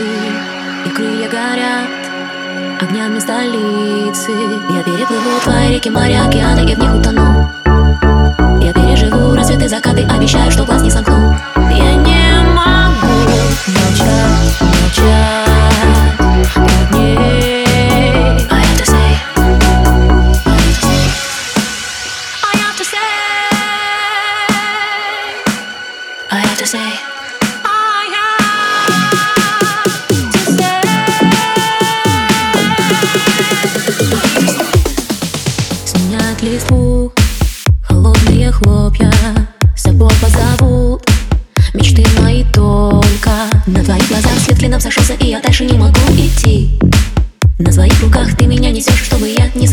птицы И крылья горят огнями столицы. Я переплыву твои реки, моря, океаны и в них утону. Я переживу рассветы, закаты, обещаю, что глаз не сомкну. Я не могу молчать, молчать под ней I have to say Сменят листву холодные хлопья С собой позовут. Мечты мои только На твоих глазах. Свет клином И я дальше не могу идти. На своих руках ты меня несешь Чтобы Я не